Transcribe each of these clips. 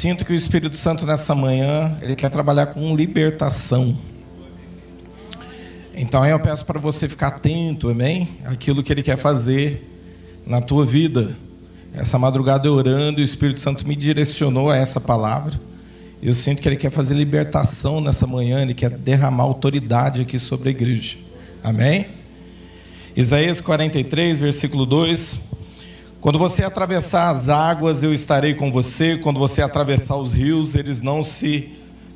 sinto que o Espírito Santo nessa manhã, ele quer trabalhar com libertação. Então eu peço para você ficar atento, amém? Aquilo que ele quer fazer na tua vida. Essa madrugada eu orando, e o Espírito Santo me direcionou a essa palavra. Eu sinto que ele quer fazer libertação nessa manhã, ele quer derramar autoridade aqui sobre a igreja. Amém? Isaías 43, versículo 2. Quando você atravessar as águas, eu estarei com você. Quando você atravessar os rios, eles não se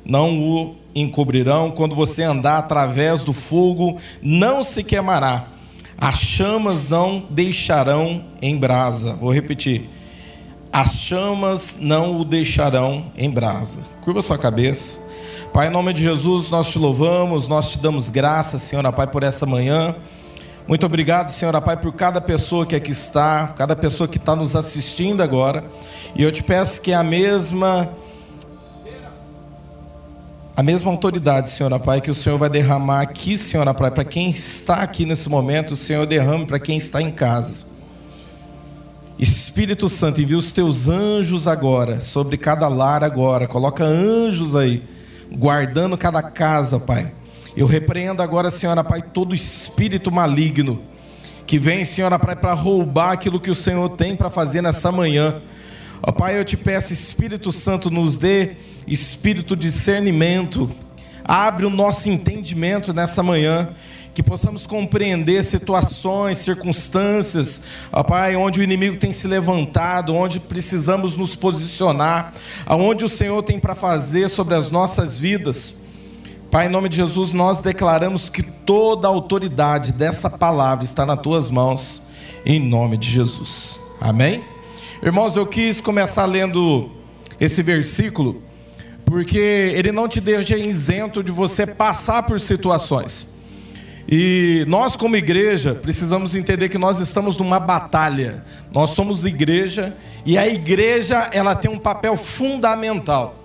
não o encobrirão. Quando você andar através do fogo, não se queimará. As chamas não deixarão em brasa. Vou repetir. As chamas não o deixarão em brasa. Curva sua cabeça. Pai, em nome de Jesus, nós te louvamos, nós te damos graças, Senhor, Pai, por essa manhã. Muito obrigado, Senhor Pai, por cada pessoa que aqui está, cada pessoa que está nos assistindo agora. E eu te peço que a mesma a mesma autoridade, Senhor Pai, que o Senhor vai derramar aqui, Senhor Pai, para quem está aqui nesse momento, o Senhor derrame para quem está em casa. Espírito Santo, envia os teus anjos agora, sobre cada lar agora. Coloca anjos aí, guardando cada casa, Pai eu repreendo agora, Senhora Pai, todo espírito maligno que vem, Senhora Pai, para roubar aquilo que o Senhor tem para fazer nessa manhã. Ó Pai, eu te peço, Espírito Santo, nos dê espírito discernimento. Abre o nosso entendimento nessa manhã que possamos compreender situações, circunstâncias, ó Pai, onde o inimigo tem se levantado, onde precisamos nos posicionar, aonde o Senhor tem para fazer sobre as nossas vidas. Pai, em nome de Jesus, nós declaramos que toda a autoridade dessa palavra está nas tuas mãos, em nome de Jesus. Amém? Irmãos, eu quis começar lendo esse versículo, porque ele não te deixa isento de você passar por situações. E nós, como igreja, precisamos entender que nós estamos numa batalha. Nós somos igreja e a igreja ela tem um papel fundamental.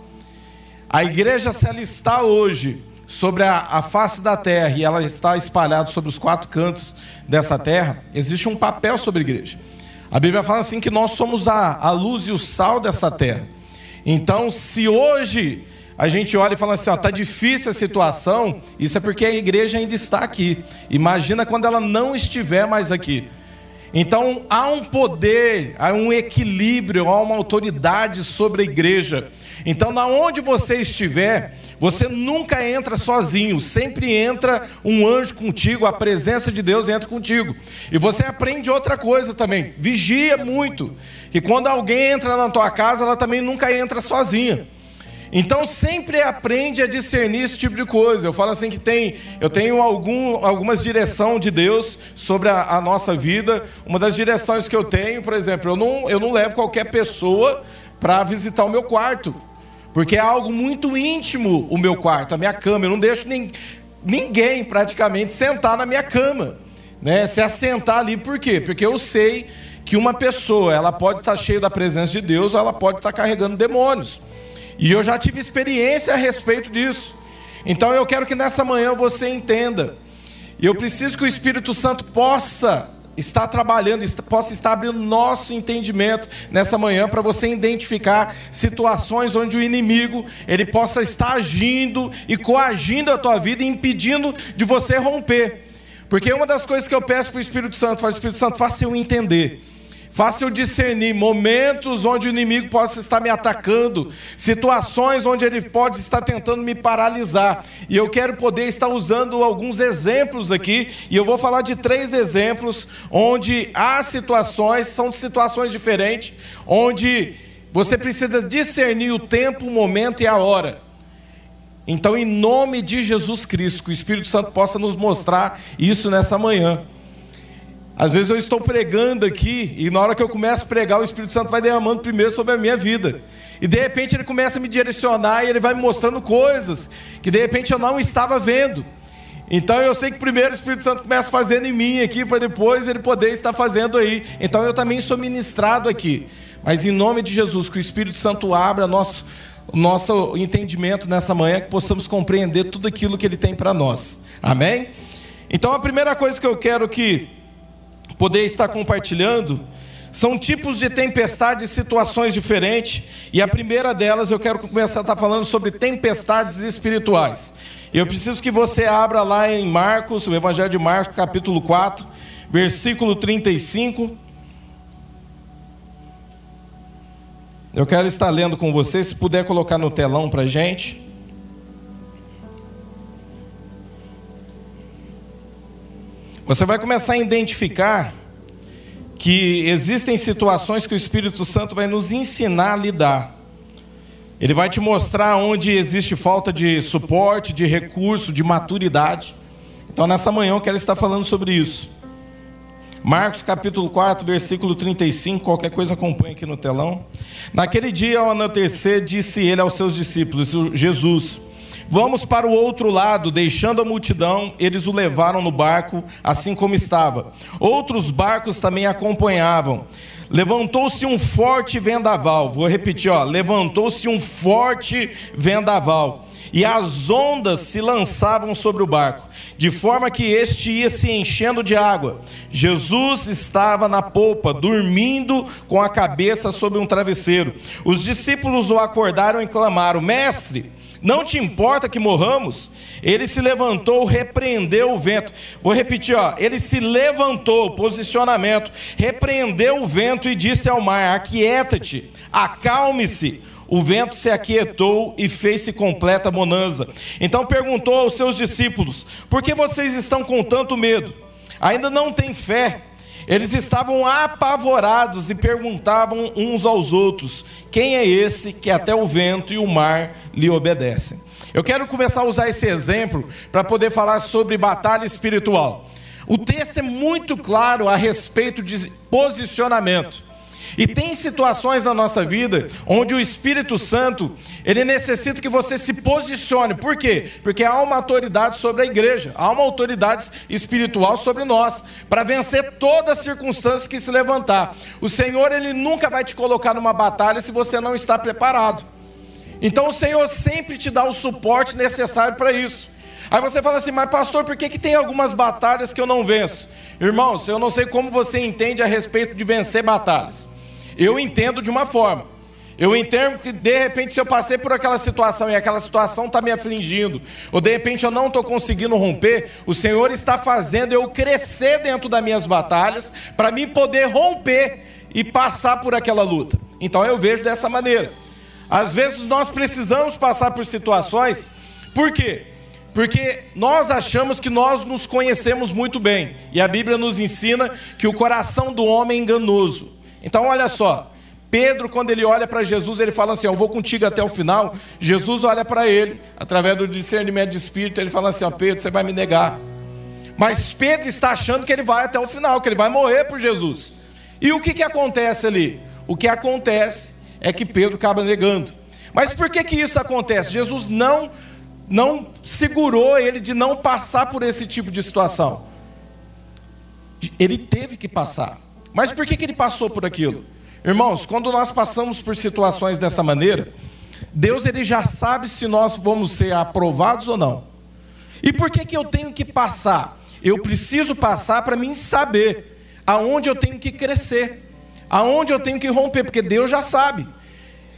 A igreja, se ela está hoje sobre a, a, face da terra e ela está espalhada sobre os quatro cantos dessa terra, existe um papel sobre a igreja. A Bíblia fala assim que nós somos a, a luz e o sal dessa terra. Então, se hoje a gente olha e fala assim, ó, tá difícil a situação, isso é porque a igreja ainda está aqui. Imagina quando ela não estiver mais aqui. Então há um poder, há um equilíbrio, há uma autoridade sobre a igreja. Então, na onde você estiver, você nunca entra sozinho, sempre entra um anjo contigo, a presença de Deus entra contigo. E você aprende outra coisa também. Vigia muito, que quando alguém entra na tua casa, ela também nunca entra sozinha. Então sempre aprende a discernir esse tipo de coisa. Eu falo assim que tem, eu tenho algum, algumas direção de Deus sobre a, a, nossa vida. Uma das direções que eu tenho, por exemplo, eu não, eu não levo qualquer pessoa para visitar o meu quarto. Porque é algo muito íntimo o meu quarto, a minha cama. Eu não deixo nem, ninguém praticamente sentar na minha cama. Né? Se assentar ali, por quê? Porque eu sei que uma pessoa ela pode estar cheia da presença de Deus ou ela pode estar carregando demônios. E eu já tive experiência a respeito disso. Então eu quero que nessa manhã você entenda. E eu preciso que o Espírito Santo possa está trabalhando, possa estar abrindo nosso entendimento nessa manhã para você identificar situações onde o inimigo ele possa estar agindo e coagindo a tua vida e impedindo de você romper. Porque uma das coisas que eu peço para o Espírito Santo, faz o Espírito Santo, faça eu entender Faça eu discernir momentos onde o inimigo possa estar me atacando, situações onde ele pode estar tentando me paralisar. E eu quero poder estar usando alguns exemplos aqui, e eu vou falar de três exemplos onde há situações, são situações diferentes, onde você precisa discernir o tempo, o momento e a hora. Então, em nome de Jesus Cristo, que o Espírito Santo possa nos mostrar isso nessa manhã. Às vezes eu estou pregando aqui e na hora que eu começo a pregar, o Espírito Santo vai derramando primeiro sobre a minha vida. E de repente ele começa a me direcionar e ele vai me mostrando coisas que de repente eu não estava vendo. Então eu sei que primeiro o Espírito Santo começa fazendo em mim aqui, para depois ele poder estar fazendo aí. Então eu também sou ministrado aqui. Mas em nome de Jesus, que o Espírito Santo abra nosso, nosso entendimento nessa manhã, que possamos compreender tudo aquilo que ele tem para nós. Amém? Então a primeira coisa que eu quero que poder estar compartilhando São tipos de tempestade e situações diferentes, e a primeira delas eu quero começar a estar falando sobre tempestades espirituais. Eu preciso que você abra lá em Marcos, o Evangelho de Marcos, capítulo 4, versículo 35. Eu quero estar lendo com você, se puder colocar no telão para gente. Você vai começar a identificar que existem situações que o Espírito Santo vai nos ensinar a lidar. Ele vai te mostrar onde existe falta de suporte, de recurso, de maturidade. Então, nessa manhã, eu quero estar falando sobre isso. Marcos capítulo 4, versículo 35, qualquer coisa acompanha aqui no telão. Naquele dia, ao anoitecer, disse ele aos seus discípulos, Jesus, Vamos para o outro lado, deixando a multidão, eles o levaram no barco, assim como estava. Outros barcos também acompanhavam. Levantou-se um forte vendaval. Vou repetir, ó. Levantou-se um forte vendaval. E as ondas se lançavam sobre o barco, de forma que este ia se enchendo de água. Jesus estava na polpa, dormindo com a cabeça sobre um travesseiro. Os discípulos o acordaram e clamaram: Mestre, não te importa que morramos? Ele se levantou, repreendeu o vento. Vou repetir, ó. Ele se levantou, posicionamento, repreendeu o vento e disse ao mar: Aquieta-te, acalme-se. O vento se aquietou e fez-se completa bonança. Então perguntou aos seus discípulos: Por que vocês estão com tanto medo? Ainda não têm fé? Eles estavam apavorados e perguntavam uns aos outros: Quem é esse que até o vento e o mar lhe obedecem? Eu quero começar a usar esse exemplo para poder falar sobre batalha espiritual. O texto é muito claro a respeito de posicionamento. E tem situações na nossa vida onde o Espírito Santo, ele necessita que você se posicione. Por quê? Porque há uma autoridade sobre a igreja, há uma autoridade espiritual sobre nós, para vencer todas as circunstâncias que se levantar. O Senhor, ele nunca vai te colocar numa batalha se você não está preparado. Então o Senhor sempre te dá o suporte necessário para isso. Aí você fala assim, mas pastor, por que, que tem algumas batalhas que eu não venço? Irmãos, eu não sei como você entende a respeito de vencer batalhas. Eu entendo de uma forma. Eu entendo que de repente, se eu passei por aquela situação e aquela situação está me afligindo, ou de repente eu não estou conseguindo romper, o Senhor está fazendo eu crescer dentro das minhas batalhas para mim poder romper e passar por aquela luta. Então eu vejo dessa maneira. Às vezes nós precisamos passar por situações, por quê? Porque nós achamos que nós nos conhecemos muito bem, e a Bíblia nos ensina que o coração do homem é enganoso. Então, olha só. Pedro, quando ele olha para Jesus, ele fala assim: Eu vou contigo até o final. Jesus olha para ele, através do discernimento de espírito, ele fala assim: Ó, Pedro, você vai me negar. Mas Pedro está achando que ele vai até o final, que ele vai morrer por Jesus. E o que, que acontece ali? O que acontece é que Pedro acaba negando. Mas por que, que isso acontece? Jesus não, não segurou ele de não passar por esse tipo de situação. Ele teve que passar. Mas por que, que ele passou por aquilo? Irmãos, quando nós passamos por situações dessa maneira, Deus ele já sabe se nós vamos ser aprovados ou não. E por que, que eu tenho que passar? Eu preciso passar para mim saber aonde eu tenho que crescer, aonde eu tenho que romper, porque Deus já sabe.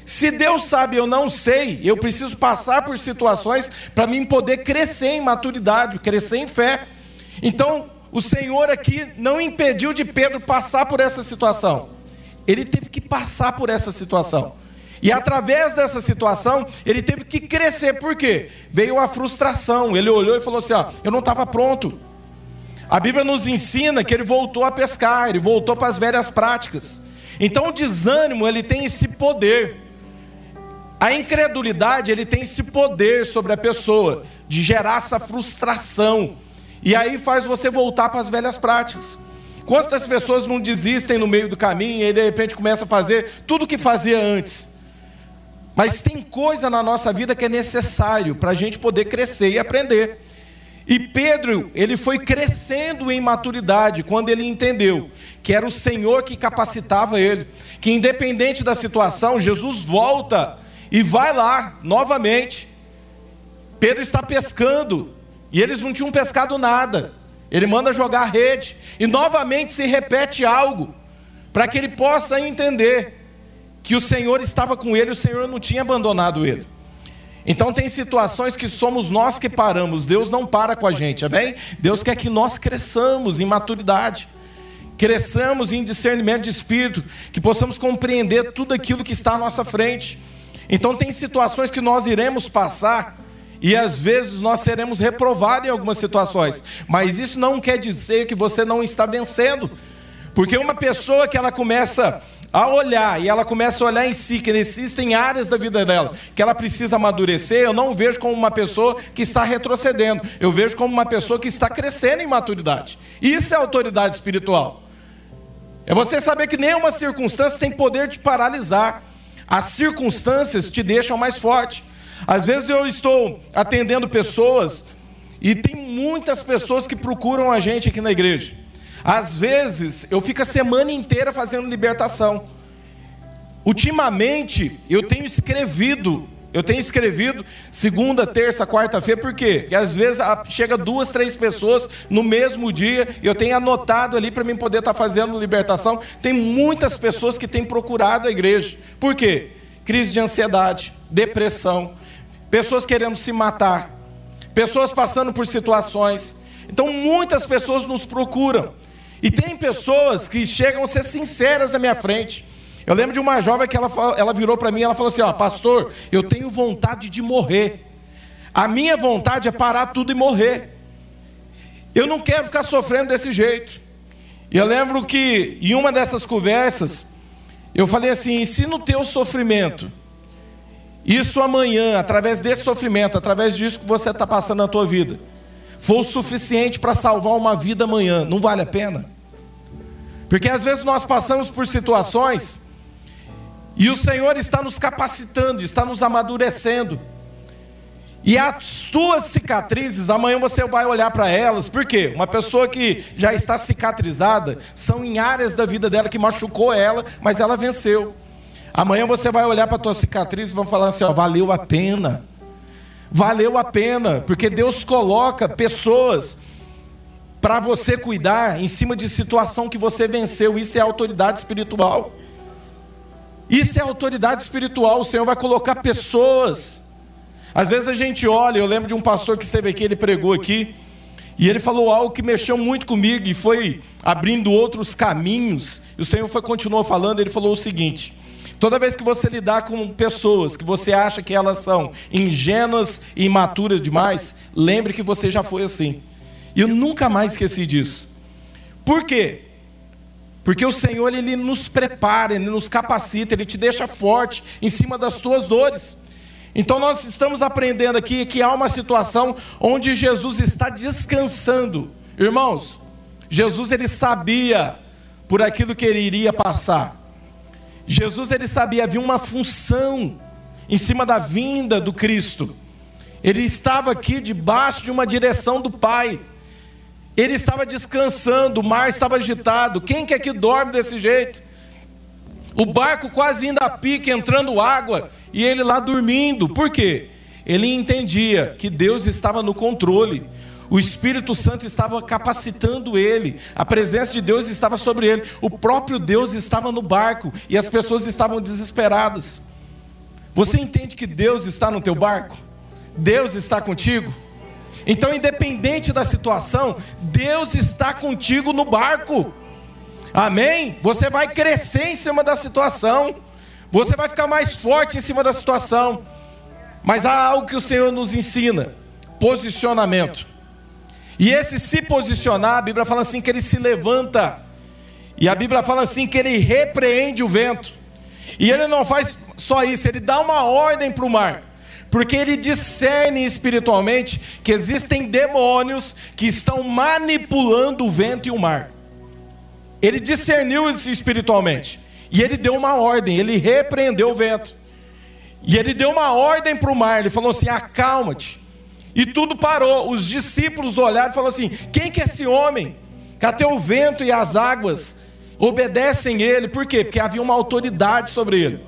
Se Deus sabe, eu não sei, eu preciso passar por situações para mim poder crescer em maturidade, crescer em fé. Então, o Senhor aqui não impediu de Pedro passar por essa situação. Ele teve que passar por essa situação. E através dessa situação, ele teve que crescer. Por quê? Veio a frustração. Ele olhou e falou assim: ó, eu não estava pronto. A Bíblia nos ensina que ele voltou a pescar, ele voltou para as velhas práticas. Então o desânimo, ele tem esse poder. A incredulidade, ele tem esse poder sobre a pessoa de gerar essa frustração e aí faz você voltar para as velhas práticas. Quantas pessoas não desistem no meio do caminho e aí de repente começa a fazer tudo o que fazia antes? Mas tem coisa na nossa vida que é necessário para a gente poder crescer e aprender. E Pedro, ele foi crescendo em maturidade quando ele entendeu que era o Senhor que capacitava ele, que independente da situação, Jesus volta e vai lá novamente. Pedro está pescando, e eles não tinham pescado nada. Ele manda jogar a rede. E novamente se repete algo. para que ele possa entender que o Senhor estava com ele, o Senhor não tinha abandonado ele. Então tem situações que somos nós que paramos, Deus não para com a gente, amém? Deus quer que nós cresçamos em maturidade, cresçamos em discernimento de espírito, que possamos compreender tudo aquilo que está à nossa frente. Então tem situações que nós iremos passar e às vezes nós seremos reprovados em algumas situações, mas isso não quer dizer que você não está vencendo. Porque uma pessoa que ela começa a olhar e ela começa a olhar em si que existem áreas da vida dela que ela precisa amadurecer, eu não vejo como uma pessoa que está retrocedendo, eu vejo como uma pessoa que está crescendo em maturidade. Isso é autoridade espiritual. É você saber que nenhuma circunstância tem poder de paralisar. As circunstâncias te deixam mais forte. Às vezes eu estou atendendo pessoas e tem muitas pessoas que procuram a gente aqui na igreja. Às vezes eu fico a semana inteira fazendo libertação. Ultimamente eu tenho escrevido, eu tenho escrevido segunda, terça, quarta-feira, por quê? Porque às vezes chega duas, três pessoas no mesmo dia, e eu tenho anotado ali para mim poder estar tá fazendo libertação. Tem muitas pessoas que têm procurado a igreja. Por quê? Crise de ansiedade, depressão, pessoas querendo se matar, pessoas passando por situações. Então muitas pessoas nos procuram. E tem pessoas que chegam a ser sinceras na minha frente. Eu lembro de uma jovem que ela, ela virou para mim e ela falou assim: ó, pastor, eu tenho vontade de morrer. A minha vontade é parar tudo e morrer. Eu não quero ficar sofrendo desse jeito. E eu lembro que em uma dessas conversas, eu falei assim: se no teu sofrimento, isso amanhã, através desse sofrimento, através disso que você está passando na tua vida, for o suficiente para salvar uma vida amanhã, não vale a pena? Porque às vezes nós passamos por situações e o Senhor está nos capacitando, está nos amadurecendo. E as tuas cicatrizes, amanhã você vai olhar para elas, por quê? Uma pessoa que já está cicatrizada, são em áreas da vida dela que machucou ela, mas ela venceu. Amanhã você vai olhar para a tua cicatriz e vão falar assim: ó, valeu a pena valeu a pena, porque Deus coloca pessoas para você cuidar em cima de situação que você venceu. Isso é autoridade espiritual. Isso é autoridade espiritual. O Senhor vai colocar pessoas. Às vezes a gente olha, eu lembro de um pastor que esteve aqui, ele pregou aqui, e ele falou algo que mexeu muito comigo e foi abrindo outros caminhos. E o Senhor foi, continuou falando, ele falou o seguinte: Toda vez que você lidar com pessoas que você acha que elas são ingênuas e imaturas demais, lembre que você já foi assim. E eu nunca mais esqueci disso. Por quê? Porque o Senhor ele nos prepara, ele nos capacita, ele te deixa forte em cima das tuas dores. Então nós estamos aprendendo aqui que há uma situação onde Jesus está descansando. Irmãos, Jesus ele sabia por aquilo que ele iria passar. Jesus ele sabia, havia uma função em cima da vinda do Cristo. Ele estava aqui debaixo de uma direção do Pai. Ele estava descansando, o mar estava agitado. Quem que é que dorme desse jeito? O barco quase indo a pique, entrando água, e ele lá dormindo. Por quê? Ele entendia que Deus estava no controle. O Espírito Santo estava capacitando ele, a presença de Deus estava sobre ele, o próprio Deus estava no barco e as pessoas estavam desesperadas. Você entende que Deus está no teu barco? Deus está contigo? Então, independente da situação, Deus está contigo no barco. Amém? Você vai crescer em cima da situação. Você vai ficar mais forte em cima da situação. Mas há algo que o Senhor nos ensina: posicionamento. E esse se posicionar, a Bíblia fala assim que ele se levanta. E a Bíblia fala assim que ele repreende o vento. E ele não faz só isso, ele dá uma ordem para o mar. Porque ele discerne espiritualmente que existem demônios que estão manipulando o vento e o mar. Ele discerniu isso espiritualmente. E ele deu uma ordem, ele repreendeu o vento. E ele deu uma ordem para o mar, ele falou assim: acalma-te. E tudo parou. Os discípulos olharam e falaram assim: quem que é esse homem? Que até o vento e as águas obedecem ele. Por quê? Porque havia uma autoridade sobre ele.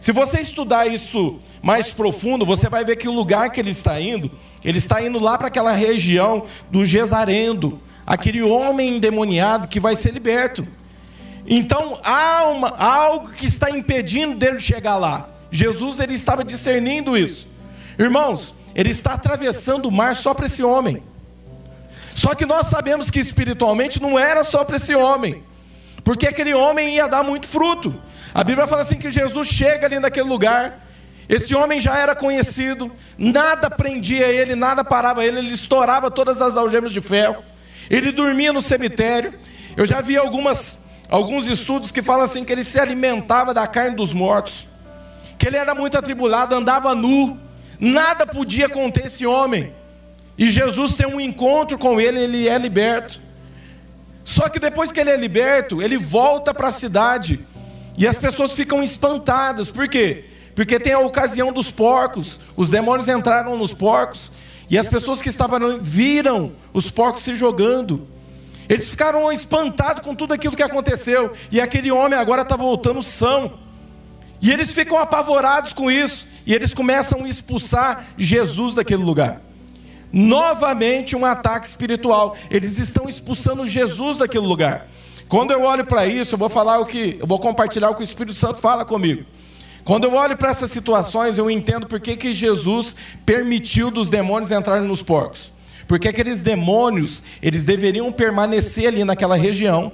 Se você estudar isso mais profundo, você vai ver que o lugar que ele está indo, ele está indo lá para aquela região do Gesarendo, aquele homem endemoniado que vai ser liberto. Então há uma, algo que está impedindo dele chegar lá. Jesus ele estava discernindo isso. Irmãos, ele está atravessando o mar só para esse homem. Só que nós sabemos que espiritualmente não era só para esse homem, porque aquele homem ia dar muito fruto. A Bíblia fala assim que Jesus chega ali naquele lugar, esse homem já era conhecido, nada prendia ele, nada parava ele, ele estourava todas as algemas de ferro, ele dormia no cemitério. Eu já vi algumas, alguns estudos que falam assim que ele se alimentava da carne dos mortos, que ele era muito atribulado, andava nu, nada podia conter esse homem. E Jesus tem um encontro com ele, ele é liberto. Só que depois que ele é liberto, ele volta para a cidade e as pessoas ficam espantadas. Por quê? Porque tem a ocasião dos porcos. Os demônios entraram nos porcos e as pessoas que estavam viram os porcos se jogando. Eles ficaram espantados com tudo aquilo que aconteceu. E aquele homem agora está voltando são. E eles ficam apavorados com isso. E eles começam a expulsar Jesus daquele lugar. Novamente um ataque espiritual. Eles estão expulsando Jesus daquele lugar. Quando eu olho para isso, eu vou falar o que, eu vou compartilhar o que o Espírito Santo fala comigo. Quando eu olho para essas situações, eu entendo por que, que Jesus permitiu dos demônios entrarem nos porcos. Porque aqueles demônios, eles deveriam permanecer ali naquela região,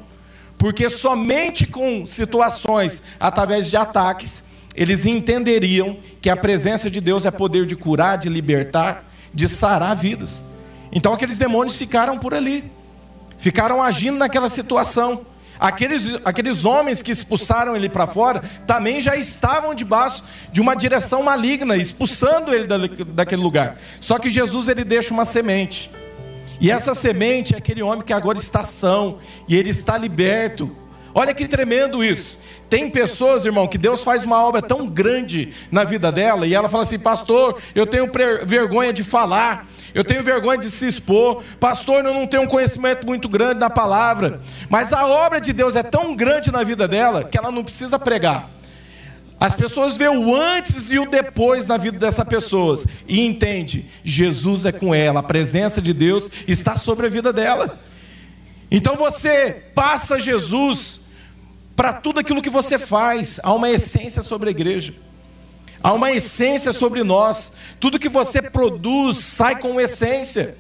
porque somente com situações através de ataques, eles entenderiam que a presença de Deus é poder de curar, de libertar, de sarar vidas. Então aqueles demônios ficaram por ali ficaram agindo naquela situação. Aqueles, aqueles homens que expulsaram ele para fora também já estavam debaixo de uma direção maligna, expulsando ele daquele lugar. Só que Jesus ele deixa uma semente. E essa semente é aquele homem que agora está são e ele está liberto. Olha que tremendo isso. Tem pessoas, irmão, que Deus faz uma obra tão grande na vida dela e ela fala assim: Pastor, eu tenho vergonha de falar. Eu tenho vergonha de se expor. Pastor, eu não tenho um conhecimento muito grande da palavra. Mas a obra de Deus é tão grande na vida dela que ela não precisa pregar. As pessoas vê o antes e o depois na vida dessa pessoa e entende, Jesus é com ela, a presença de Deus está sobre a vida dela. Então você passa Jesus para tudo aquilo que você faz, há uma essência sobre a igreja. Há uma essência sobre nós. Tudo que você produz sai com essência.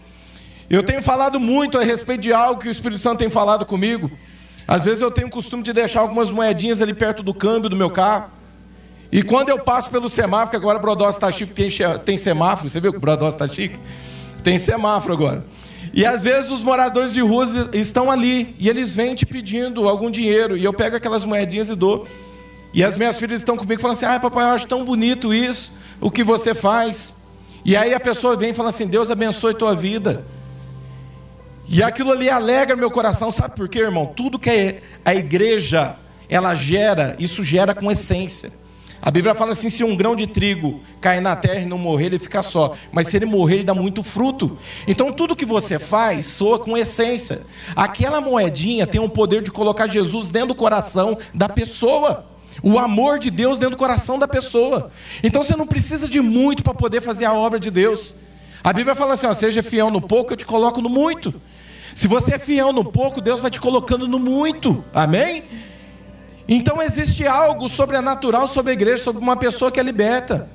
Eu tenho falado muito a respeito de algo que o Espírito Santo tem falado comigo. Às vezes eu tenho o costume de deixar algumas moedinhas ali perto do câmbio do meu carro. E quando eu passo pelo semáforo, que agora Brodós está chique, tem, tem semáforo, você viu que Brodós está chique? Tem semáforo agora. E às vezes os moradores de ruas estão ali e eles vêm te pedindo algum dinheiro. E eu pego aquelas moedinhas e dou. E as minhas filhas estão comigo falando assim: ah, papai, eu acho tão bonito isso, o que você faz. E aí a pessoa vem e fala assim: Deus abençoe tua vida. E aquilo ali alegra meu coração, sabe por quê, irmão? Tudo que a igreja ela gera, isso gera com essência. A Bíblia fala assim: se um grão de trigo cair na terra e não morrer, ele fica só. Mas se ele morrer, ele dá muito fruto. Então tudo que você faz soa com essência. Aquela moedinha tem o poder de colocar Jesus dentro do coração da pessoa o amor de Deus dentro do coração da pessoa. Então você não precisa de muito para poder fazer a obra de Deus. A Bíblia fala assim: ó, seja fiel no pouco, eu te coloco no muito. Se você é fiel no pouco, Deus vai te colocando no muito. Amém? Então existe algo sobrenatural sobre a igreja, sobre uma pessoa que é liberta.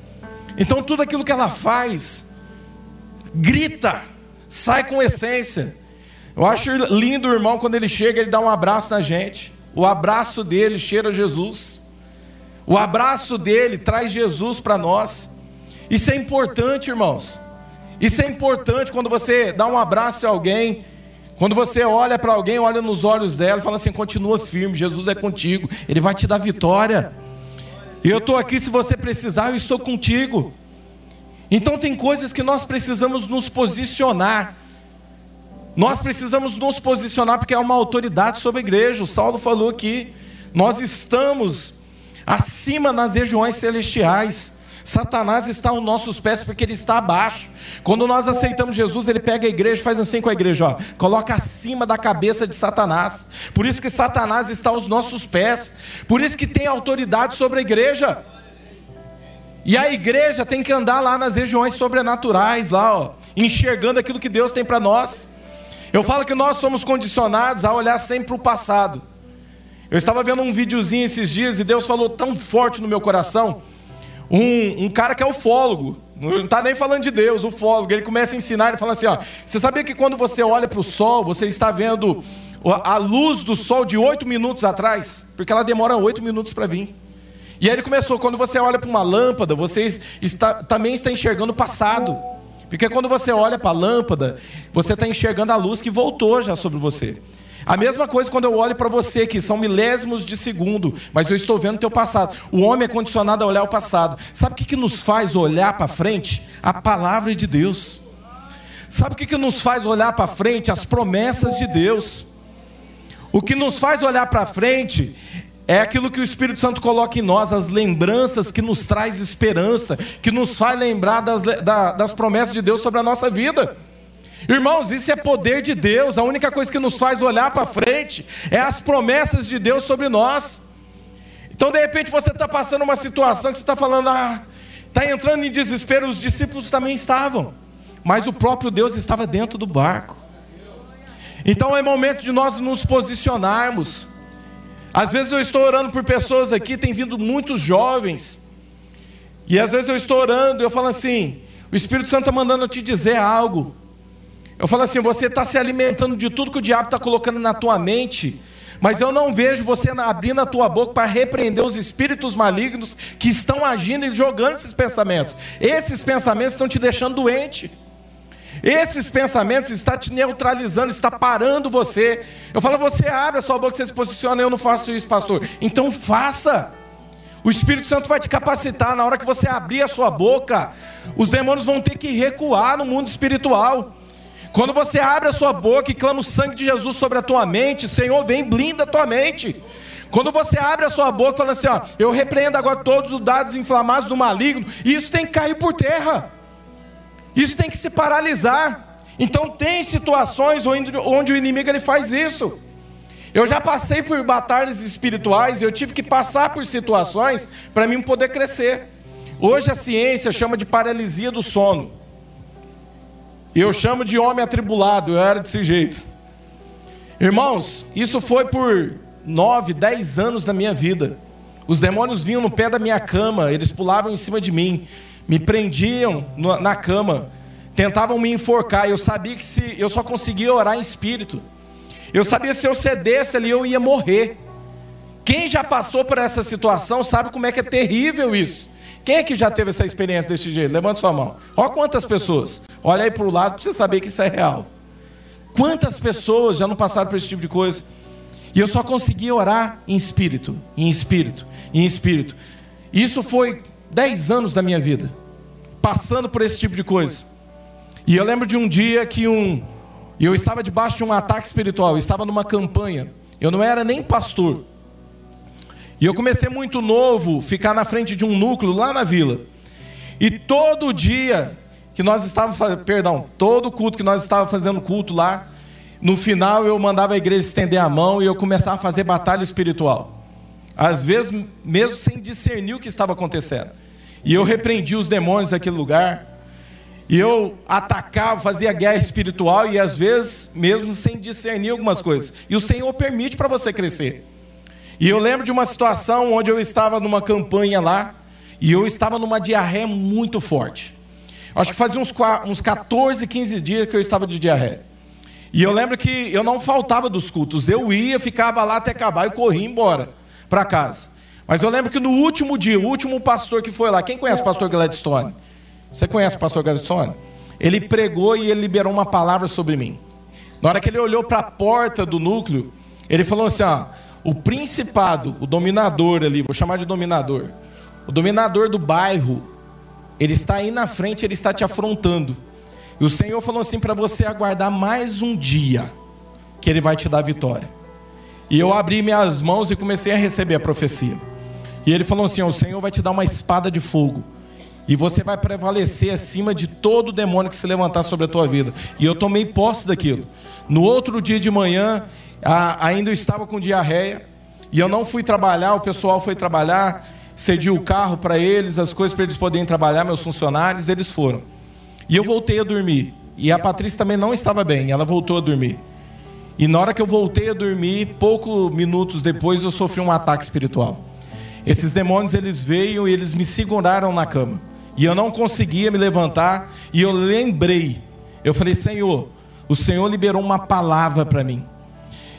Então tudo aquilo que ela faz, grita, sai com essência. Eu acho lindo o irmão quando ele chega, ele dá um abraço na gente. O abraço dele cheira Jesus. O abraço dele traz Jesus para nós. Isso é importante, irmãos. Isso é importante quando você dá um abraço a alguém, quando você olha para alguém, olha nos olhos dela e fala assim: continua firme, Jesus é contigo, Ele vai te dar vitória. E eu estou aqui, se você precisar, eu estou contigo. Então, tem coisas que nós precisamos nos posicionar. Nós precisamos nos posicionar porque há uma autoridade sobre a igreja. O Saulo falou aqui. Nós estamos acima nas regiões celestiais. Satanás está aos nossos pés porque ele está abaixo. Quando nós aceitamos Jesus, ele pega a igreja, faz assim com a igreja, ó, coloca acima da cabeça de Satanás. Por isso que Satanás está aos nossos pés. Por isso que tem autoridade sobre a igreja. E a igreja tem que andar lá nas regiões sobrenaturais, lá, ó, enxergando aquilo que Deus tem para nós. Eu falo que nós somos condicionados a olhar sempre para o passado. Eu estava vendo um videozinho esses dias e Deus falou tão forte no meu coração. Um, um cara que é ufólogo, não está nem falando de Deus, ufólogo, ele começa a ensinar, ele fala assim: ó, você sabia que quando você olha para o sol, você está vendo a luz do sol de oito minutos atrás? Porque ela demora oito minutos para vir. E aí ele começou, quando você olha para uma lâmpada, você está, também está enxergando o passado. Porque quando você olha para a lâmpada, você está enxergando a luz que voltou já sobre você. A mesma coisa quando eu olho para você, que são milésimos de segundo, mas eu estou vendo o teu passado. O homem é condicionado a olhar o passado. Sabe o que, que nos faz olhar para frente? A palavra de Deus. Sabe o que, que nos faz olhar para frente? As promessas de Deus. O que nos faz olhar para frente é aquilo que o Espírito Santo coloca em nós, as lembranças que nos traz esperança, que nos faz lembrar das, das promessas de Deus sobre a nossa vida. Irmãos, isso é poder de Deus. A única coisa que nos faz olhar para frente é as promessas de Deus sobre nós. Então, de repente, você está passando uma situação que você está falando, ah, está entrando em desespero. Os discípulos também estavam, mas o próprio Deus estava dentro do barco. Então, é momento de nós nos posicionarmos. Às vezes eu estou orando por pessoas aqui, tem vindo muitos jovens. E às vezes eu estou orando e eu falo assim: o Espírito Santo está mandando eu te dizer algo. Eu falo assim: você está se alimentando de tudo que o diabo está colocando na tua mente, mas eu não vejo você abrindo a tua boca para repreender os espíritos malignos que estão agindo e jogando esses pensamentos. Esses pensamentos estão te deixando doente. Esses pensamentos estão te neutralizando, está parando você. Eu falo, você abre a sua boca, você se posiciona, eu não faço isso, pastor. Então faça. O Espírito Santo vai te capacitar na hora que você abrir a sua boca. Os demônios vão ter que recuar no mundo espiritual. Quando você abre a sua boca e clama o sangue de Jesus sobre a tua mente, Senhor, vem blinda a tua mente. Quando você abre a sua boca e fala assim, ó, eu repreendo agora todos os dados inflamados do maligno, isso tem que cair por terra. Isso tem que se paralisar. Então tem situações onde, onde o inimigo ele faz isso. Eu já passei por batalhas espirituais, eu tive que passar por situações para mim poder crescer. Hoje a ciência chama de paralisia do sono. E eu chamo de homem atribulado, eu era desse jeito. Irmãos, isso foi por nove, dez anos da minha vida. Os demônios vinham no pé da minha cama, eles pulavam em cima de mim, me prendiam na cama, tentavam me enforcar. Eu sabia que se eu só conseguia orar em espírito. Eu sabia que se eu cedesse ali eu ia morrer. Quem já passou por essa situação sabe como é que é terrível isso. Quem é que já teve essa experiência desse jeito? Levanta sua mão. Olha quantas pessoas. Olha aí para o lado para você saber que isso é real. Quantas pessoas já não passaram por esse tipo de coisa? E eu só conseguia orar em espírito, em espírito, em espírito. Isso foi 10 anos da minha vida, passando por esse tipo de coisa. E eu lembro de um dia que um. Eu estava debaixo de um ataque espiritual, estava numa campanha. Eu não era nem pastor. E eu comecei muito novo, ficar na frente de um núcleo lá na vila. E todo dia que nós estávamos fazendo, perdão, todo culto que nós estávamos fazendo culto lá, no final eu mandava a igreja estender a mão e eu começava a fazer batalha espiritual. Às vezes, mesmo sem discernir o que estava acontecendo. E eu repreendia os demônios daquele lugar. E eu atacava, fazia guerra espiritual e às vezes, mesmo sem discernir algumas coisas. E o Senhor permite para você crescer. E eu lembro de uma situação onde eu estava numa campanha lá e eu estava numa diarreia muito forte. Acho que fazia uns, uns 14, 15 dias que eu estava de diarreia. E eu lembro que eu não faltava dos cultos. Eu ia, ficava lá até acabar e corria embora para casa. Mas eu lembro que no último dia, o último pastor que foi lá, quem conhece o pastor Gladstone? Você conhece o pastor Gladstone? Ele pregou e ele liberou uma palavra sobre mim. Na hora que ele olhou para a porta do núcleo, ele falou assim: ó, o principado, o dominador ali, vou chamar de dominador, o dominador do bairro, ele está aí na frente, ele está te afrontando. E o Senhor falou assim para você aguardar mais um dia, que ele vai te dar vitória. E eu abri minhas mãos e comecei a receber a profecia. E ele falou assim: O Senhor vai te dar uma espada de fogo. E você vai prevalecer acima de todo demônio que se levantar sobre a tua vida. E eu tomei posse daquilo. No outro dia de manhã, ainda eu estava com diarreia e eu não fui trabalhar, o pessoal foi trabalhar, cedi o carro para eles, as coisas para eles poderem trabalhar, meus funcionários, eles foram. E eu voltei a dormir. E a Patrícia também não estava bem, ela voltou a dormir. E na hora que eu voltei a dormir, poucos minutos depois eu sofri um ataque espiritual. Esses demônios eles veio e eles me seguraram na cama. E eu não conseguia me levantar e eu lembrei. Eu falei: "Senhor, o Senhor liberou uma palavra para mim.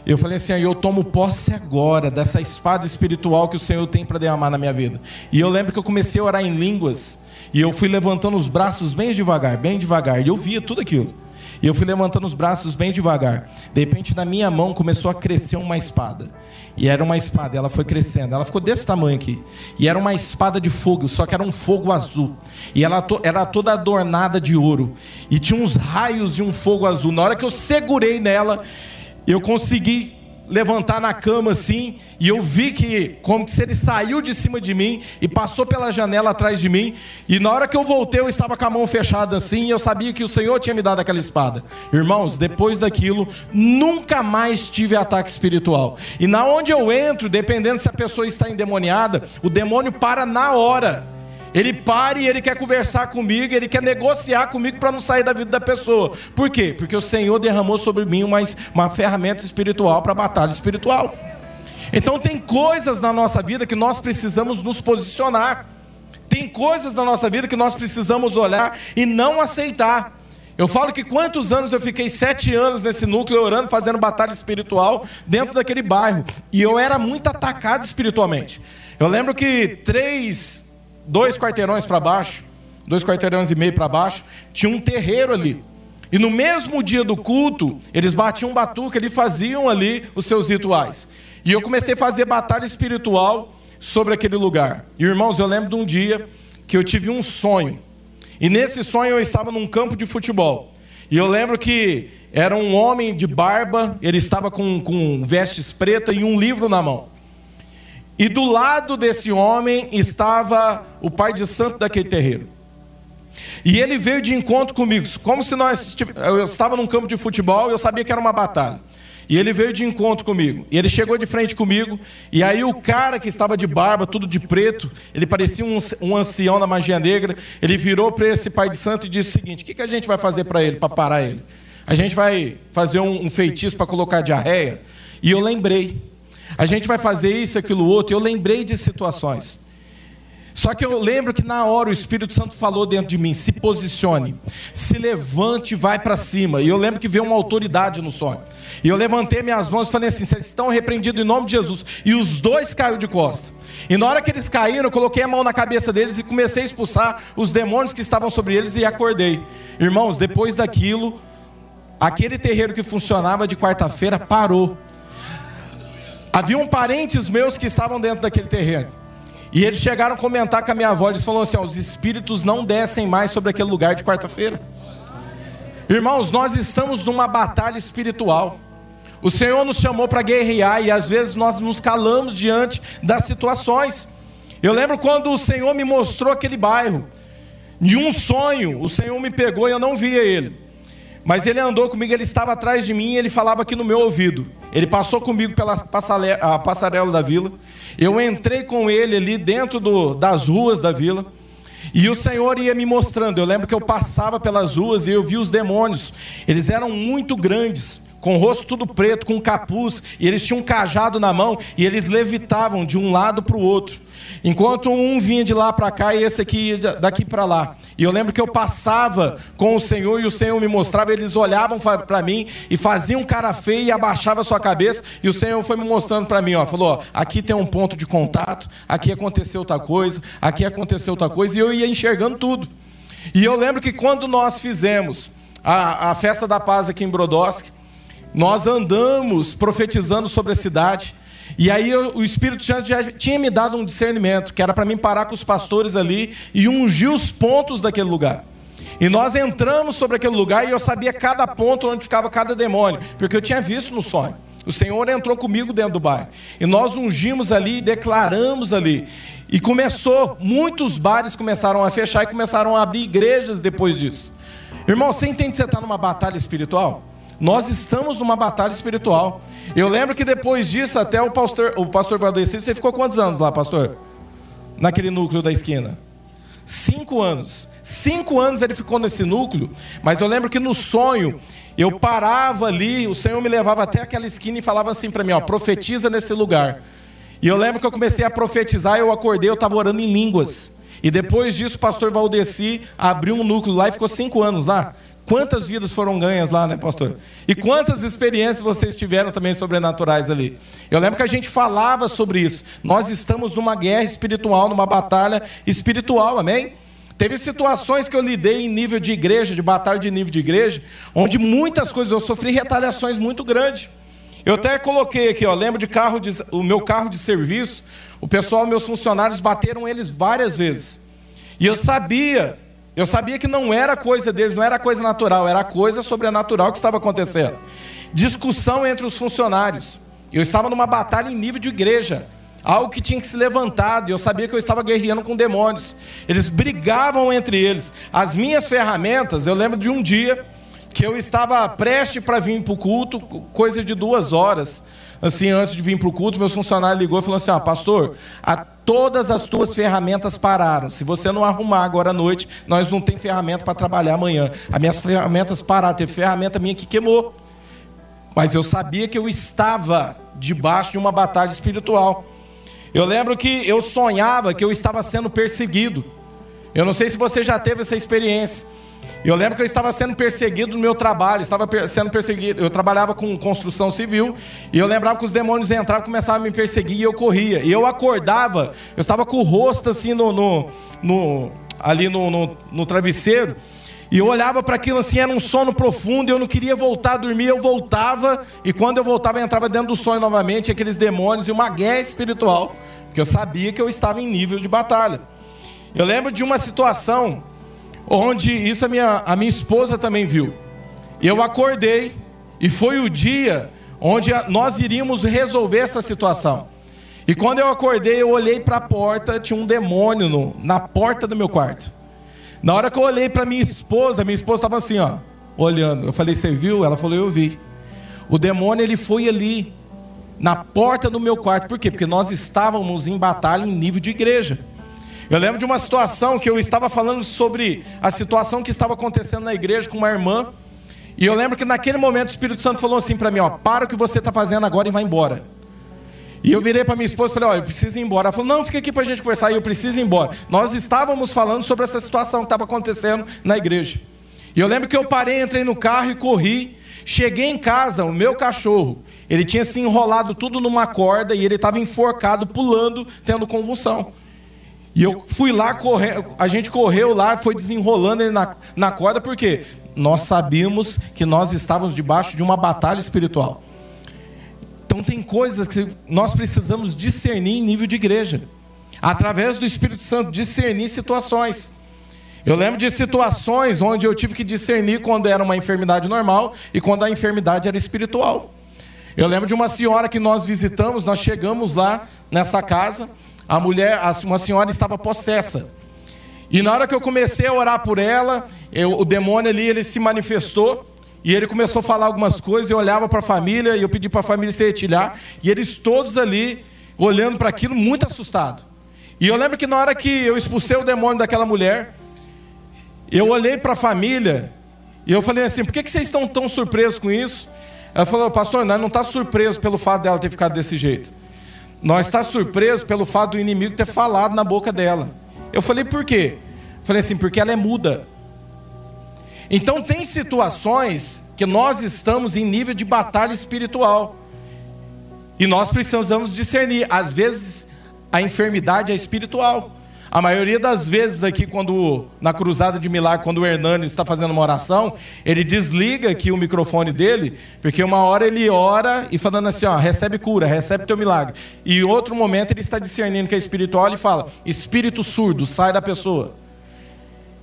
Eu falei assim: eu tomo posse agora dessa espada espiritual que o Senhor tem para derramar na minha vida. E eu lembro que eu comecei a orar em línguas. E eu fui levantando os braços bem devagar, bem devagar. E eu via tudo aquilo. E eu fui levantando os braços bem devagar. De repente, na minha mão começou a crescer uma espada. E era uma espada, ela foi crescendo. Ela ficou desse tamanho aqui. E era uma espada de fogo, só que era um fogo azul. E ela to era toda adornada de ouro. E tinha uns raios de um fogo azul. Na hora que eu segurei nela, eu consegui levantar na cama assim, e eu vi que, como se ele saiu de cima de mim e passou pela janela atrás de mim, e na hora que eu voltei, eu estava com a mão fechada assim, e eu sabia que o Senhor tinha me dado aquela espada. Irmãos, depois daquilo, nunca mais tive ataque espiritual. E na onde eu entro, dependendo se a pessoa está endemoniada, o demônio para na hora. Ele para e ele quer conversar comigo, ele quer negociar comigo para não sair da vida da pessoa. Por quê? Porque o Senhor derramou sobre mim uma, uma ferramenta espiritual para batalha espiritual. Então tem coisas na nossa vida que nós precisamos nos posicionar. Tem coisas na nossa vida que nós precisamos olhar e não aceitar. Eu falo que quantos anos eu fiquei sete anos nesse núcleo orando, fazendo batalha espiritual dentro daquele bairro. E eu era muito atacado espiritualmente. Eu lembro que três, dois quarteirões para baixo, dois quarteirões e meio para baixo, tinha um terreiro ali. E no mesmo dia do culto, eles batiam um batuque, eles faziam ali os seus rituais. E eu comecei a fazer batalha espiritual sobre aquele lugar. E irmãos, eu lembro de um dia que eu tive um sonho. E nesse sonho eu estava num campo de futebol. E eu lembro que era um homem de barba, ele estava com, com vestes pretas e um livro na mão. E do lado desse homem estava o pai de santo daquele terreiro. E ele veio de encontro comigo, como se nós eu estava num campo de futebol e eu sabia que era uma batalha. E ele veio de encontro comigo. E ele chegou de frente comigo. E aí o cara que estava de barba, tudo de preto, ele parecia um, um ancião da magia negra. Ele virou para esse pai de santo e disse o seguinte: O que, que a gente vai fazer para ele, para parar ele? A gente vai fazer um, um feitiço para colocar diarreia? E eu lembrei a gente vai fazer isso, aquilo, outro. Eu lembrei de situações. Só que eu lembro que na hora o Espírito Santo falou dentro de mim: se posicione, se levante e vai para cima. E eu lembro que veio uma autoridade no sonho. E eu levantei minhas mãos e falei assim: vocês estão repreendidos em nome de Jesus. E os dois caiu de costa. E na hora que eles caíram, eu coloquei a mão na cabeça deles e comecei a expulsar os demônios que estavam sobre eles e acordei. Irmãos, depois daquilo, aquele terreiro que funcionava de quarta-feira parou. Haviam parentes meus que estavam dentro daquele terreno. E eles chegaram a comentar com a minha avó, eles falaram assim: os espíritos não descem mais sobre aquele lugar de quarta-feira. Irmãos, nós estamos numa batalha espiritual. O Senhor nos chamou para guerrear e às vezes nós nos calamos diante das situações. Eu lembro quando o Senhor me mostrou aquele bairro. De um sonho, o Senhor me pegou e eu não via ele. Mas ele andou comigo, ele estava atrás de mim e ele falava aqui no meu ouvido. Ele passou comigo pela passarela da vila. Eu entrei com ele ali dentro do, das ruas da vila. E o Senhor ia me mostrando. Eu lembro que eu passava pelas ruas e eu vi os demônios. Eles eram muito grandes com o rosto tudo preto, com capuz, e eles tinham um cajado na mão e eles levitavam de um lado para o outro. Enquanto um vinha de lá para cá e esse aqui ia daqui para lá. E eu lembro que eu passava com o Senhor e o Senhor me mostrava, eles olhavam para mim e faziam cara feio e abaixava a sua cabeça, e o Senhor foi me mostrando para mim, ó, falou, ó, aqui tem um ponto de contato, aqui aconteceu outra coisa, aqui aconteceu outra coisa, e eu ia enxergando tudo. E eu lembro que quando nós fizemos a, a festa da paz aqui em Brodowski, nós andamos profetizando sobre a cidade. E aí o Espírito Santo já tinha me dado um discernimento, que era para mim parar com os pastores ali e ungir os pontos daquele lugar. E nós entramos sobre aquele lugar e eu sabia cada ponto onde ficava cada demônio, porque eu tinha visto no sonho. O Senhor entrou comigo dentro do bairro. E nós ungimos ali, declaramos ali. E começou, muitos bares começaram a fechar e começaram a abrir igrejas depois disso. Irmão, você entende que você está numa batalha espiritual? Nós estamos numa batalha espiritual. Eu lembro que depois disso, até o pastor, o pastor Valdeci, você ficou quantos anos lá, pastor? Naquele núcleo da esquina? Cinco anos. Cinco anos ele ficou nesse núcleo, mas eu lembro que no sonho eu parava ali, o Senhor me levava até aquela esquina e falava assim para mim: ó, profetiza nesse lugar. E eu lembro que eu comecei a profetizar, eu acordei, eu estava orando em línguas. E depois disso, o pastor Valdeci abriu um núcleo lá e ficou cinco anos lá. Quantas vidas foram ganhas lá, né, pastor? E quantas experiências vocês tiveram também sobrenaturais ali? Eu lembro que a gente falava sobre isso. Nós estamos numa guerra espiritual, numa batalha espiritual, amém? Teve situações que eu lidei em nível de igreja, de batalha de nível de igreja, onde muitas coisas eu sofri retaliações muito grandes. Eu até coloquei aqui, ó, lembro de carro de, o meu carro de serviço, o pessoal, meus funcionários bateram eles várias vezes. E eu sabia eu sabia que não era coisa deles, não era coisa natural, era coisa sobrenatural que estava acontecendo. Discussão entre os funcionários. Eu estava numa batalha em nível de igreja. Algo que tinha que se levantar, e eu sabia que eu estava guerreando com demônios. Eles brigavam entre eles. As minhas ferramentas, eu lembro de um dia que eu estava prestes para vir para o culto, coisa de duas horas assim, antes de vir para o culto, meu funcionário ligou e falou assim: ah, pastor, a, todas as tuas ferramentas pararam. Se você não arrumar agora à noite, nós não tem ferramenta para trabalhar amanhã. As minhas ferramentas pararam, teve ferramenta minha que queimou. Mas eu sabia que eu estava debaixo de uma batalha espiritual. Eu lembro que eu sonhava que eu estava sendo perseguido. Eu não sei se você já teve essa experiência. Eu lembro que eu estava sendo perseguido no meu trabalho, estava sendo perseguido. Eu trabalhava com construção civil e eu lembrava que os demônios entravam, começavam a me perseguir e eu corria. E eu acordava, eu estava com o rosto assim no, no, no ali no, no, no travesseiro. E eu olhava para aquilo assim, era um sono profundo, eu não queria voltar a dormir, eu voltava, e quando eu voltava, eu entrava dentro do sonho novamente, aqueles demônios e uma guerra espiritual, porque eu sabia que eu estava em nível de batalha. Eu lembro de uma situação onde isso a minha, a minha esposa também viu. Eu acordei e foi o dia onde nós iríamos resolver essa situação. E quando eu acordei, eu olhei para a porta, tinha um demônio no, na porta do meu quarto. Na hora que eu olhei para minha esposa, minha esposa estava assim, ó, olhando. Eu falei: "Você viu?" Ela falou: "Eu vi". O demônio ele foi ali na porta do meu quarto. Por quê? Porque nós estávamos em batalha em nível de igreja. Eu lembro de uma situação que eu estava falando sobre a situação que estava acontecendo na igreja com uma irmã. E eu lembro que naquele momento o Espírito Santo falou assim para mim: ó, para o que você está fazendo agora e vai embora. E eu virei para minha esposa e falei: ó, eu preciso ir embora. Ela falou: não, fica aqui para a gente conversar. Eu preciso ir embora. Nós estávamos falando sobre essa situação que estava acontecendo na igreja. E eu lembro que eu parei, entrei no carro e corri. Cheguei em casa, o meu cachorro, ele tinha se enrolado tudo numa corda e ele estava enforcado, pulando, tendo convulsão. E eu fui lá correr, a gente correu lá, foi desenrolando ele na, na corda, porque nós sabíamos que nós estávamos debaixo de uma batalha espiritual. Então tem coisas que nós precisamos discernir em nível de igreja. Através do Espírito Santo, discernir situações. Eu lembro de situações onde eu tive que discernir quando era uma enfermidade normal e quando a enfermidade era espiritual. Eu lembro de uma senhora que nós visitamos, nós chegamos lá nessa casa, a mulher, uma senhora estava possessa. E na hora que eu comecei a orar por ela, eu, o demônio ali ele se manifestou e ele começou a falar algumas coisas. Eu olhava para a família e eu pedi para a família se retirar e eles todos ali olhando para aquilo muito assustado. E eu lembro que na hora que eu expulsei o demônio daquela mulher, eu olhei para a família e eu falei assim: por que, que vocês estão tão surpresos com isso? Ela falou, pastor, não está surpreso pelo fato dela ter ficado desse jeito. Nós está surpreso pelo fato do inimigo ter falado na boca dela. Eu falei, por quê? falei assim, porque ela é muda. Então tem situações que nós estamos em nível de batalha espiritual. E nós precisamos discernir. Às vezes a enfermidade é espiritual. A maioria das vezes aqui, quando na cruzada de milagre, quando o Hernani está fazendo uma oração, ele desliga aqui o microfone dele, porque uma hora ele ora e falando assim, ó, recebe cura, recebe teu milagre. E em outro momento ele está discernindo que é espiritual e fala, espírito surdo, sai da pessoa.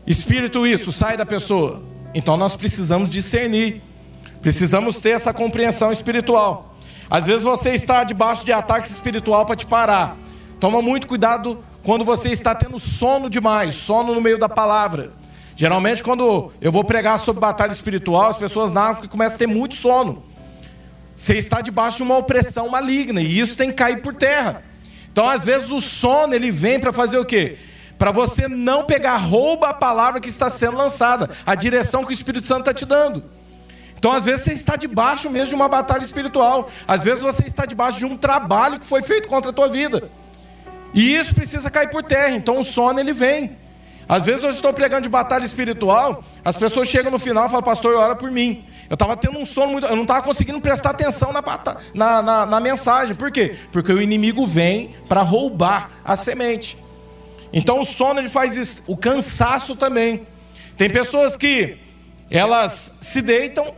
Espírito isso, sai da pessoa. Então nós precisamos discernir. Precisamos ter essa compreensão espiritual. Às vezes você está debaixo de ataque espiritual para te parar. Toma muito cuidado quando você está tendo sono demais, sono no meio da palavra. Geralmente, quando eu vou pregar sobre batalha espiritual, as pessoas nascem e começam a ter muito sono. Você está debaixo de uma opressão maligna e isso tem que cair por terra. Então, às vezes, o sono ele vem para fazer o quê? para você não pegar rouba a palavra que está sendo lançada, a direção que o Espírito Santo está te dando. Então, às vezes, você está debaixo mesmo de uma batalha espiritual. Às vezes, você está debaixo de um trabalho que foi feito contra a tua vida. E isso precisa cair por terra. Então, o sono, ele vem. Às vezes, eu estou pregando de batalha espiritual, as pessoas chegam no final e falam, pastor, ora por mim. Eu estava tendo um sono muito. Eu não estava conseguindo prestar atenção na, na, na, na mensagem. Por quê? Porque o inimigo vem para roubar a semente. Então, o sono, ele faz isso. O cansaço também. Tem pessoas que elas se deitam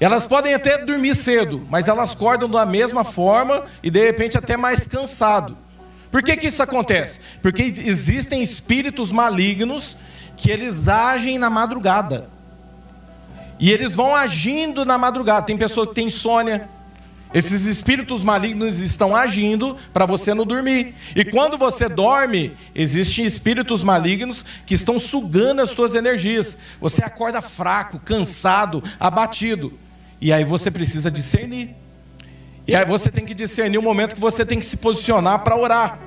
elas podem até dormir cedo, mas elas acordam da mesma forma e de repente até mais cansado. Por que, que isso acontece? Porque existem espíritos malignos que eles agem na madrugada. E eles vão agindo na madrugada. Tem pessoa que tem insônia. Esses espíritos malignos estão agindo para você não dormir. E quando você dorme, existem espíritos malignos que estão sugando as suas energias. Você acorda fraco, cansado, abatido. E aí você precisa discernir. E aí você tem que discernir o momento que você tem que se posicionar para orar.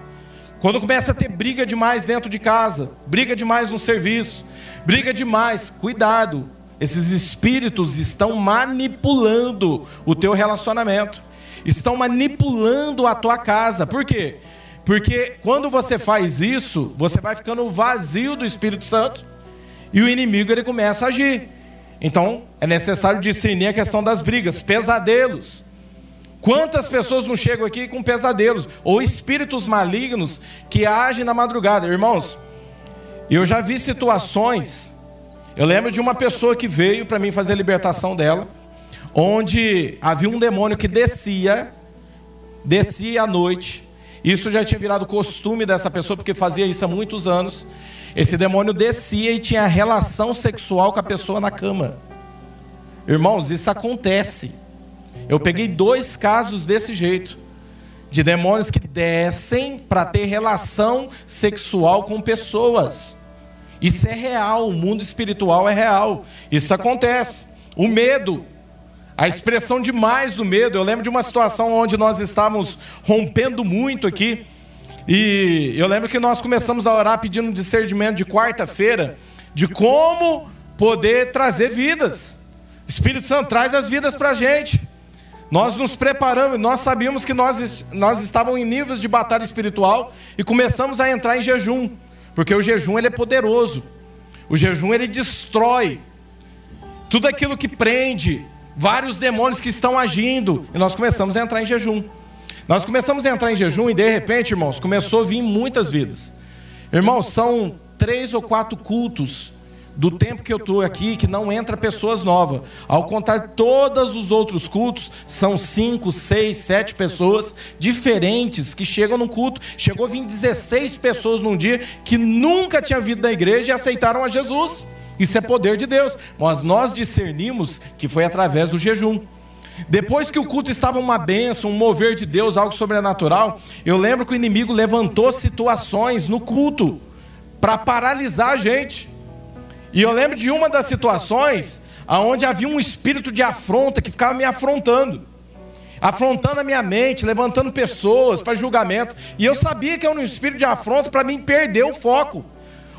Quando começa a ter briga demais dentro de casa, briga demais no serviço, briga demais, cuidado. Esses espíritos estão manipulando o teu relacionamento. Estão manipulando a tua casa. Por quê? Porque quando você faz isso, você vai ficando vazio do Espírito Santo e o inimigo ele começa a agir. Então, é necessário discernir a questão das brigas, pesadelos. Quantas pessoas não chegam aqui com pesadelos ou espíritos malignos que agem na madrugada, irmãos? Eu já vi situações. Eu lembro de uma pessoa que veio para mim fazer a libertação dela, onde havia um demônio que descia, descia à noite. Isso já tinha virado costume dessa pessoa porque fazia isso há muitos anos. Esse demônio descia e tinha relação sexual com a pessoa na cama. Irmãos, isso acontece. Eu peguei dois casos desse jeito. De demônios que descem para ter relação sexual com pessoas. Isso é real, o mundo espiritual é real. Isso acontece. O medo, a expressão demais do medo. Eu lembro de uma situação onde nós estávamos rompendo muito aqui. E eu lembro que nós começamos a orar pedindo discernimento de quarta-feira de como poder trazer vidas. Espírito Santo traz as vidas para a gente. Nós nos preparamos, nós sabíamos que nós, nós estávamos em níveis de batalha espiritual e começamos a entrar em jejum, porque o jejum ele é poderoso. O jejum ele destrói tudo aquilo que prende, vários demônios que estão agindo, e nós começamos a entrar em jejum. Nós começamos a entrar em jejum e de repente, irmãos, começou a vir muitas vidas. Irmãos, são três ou quatro cultos do tempo que eu estou aqui que não entra pessoas novas. Ao contar todos os outros cultos, são cinco, seis, sete pessoas diferentes que chegam no culto. Chegou a vir 16 pessoas num dia que nunca tinham vindo da igreja e aceitaram a Jesus. Isso é poder de Deus. Mas nós discernimos que foi através do jejum. Depois que o culto estava uma bênção, um mover de Deus, algo sobrenatural, eu lembro que o inimigo levantou situações no culto para paralisar a gente. E eu lembro de uma das situações aonde havia um espírito de afronta que ficava me afrontando. Afrontando a minha mente, levantando pessoas para julgamento. E eu sabia que era um espírito de afronta para mim perder o foco.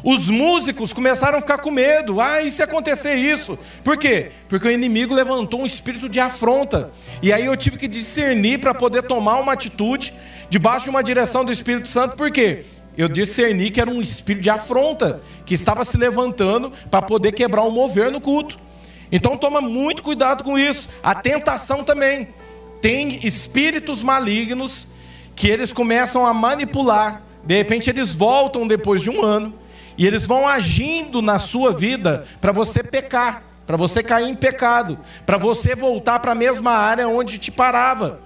Os músicos começaram a ficar com medo. Ah, e se acontecer isso? Por quê? Porque o inimigo levantou um espírito de afronta. E aí eu tive que discernir para poder tomar uma atitude debaixo de uma direção do Espírito Santo. Por quê? Eu discerni que era um espírito de afronta que estava se levantando para poder quebrar o mover no culto. Então toma muito cuidado com isso. A tentação também. Tem espíritos malignos que eles começam a manipular. De repente eles voltam depois de um ano e eles vão agindo na sua vida para você pecar, para você cair em pecado, para você voltar para a mesma área onde te parava.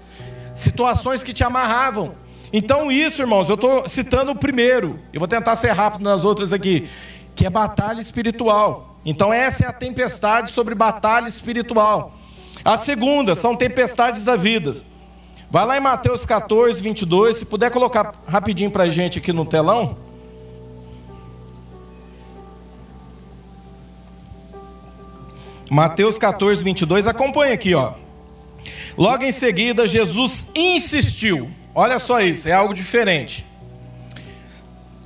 Situações que te amarravam. Então, isso, irmãos, eu estou citando o primeiro, eu vou tentar ser rápido nas outras aqui, que é batalha espiritual. Então, essa é a tempestade sobre batalha espiritual. A segunda são tempestades da vida. Vai lá em Mateus 14, 22, se puder colocar rapidinho para a gente aqui no telão. Mateus 14, 22, acompanha aqui, ó. Logo em seguida, Jesus insistiu. Olha só isso, é algo diferente.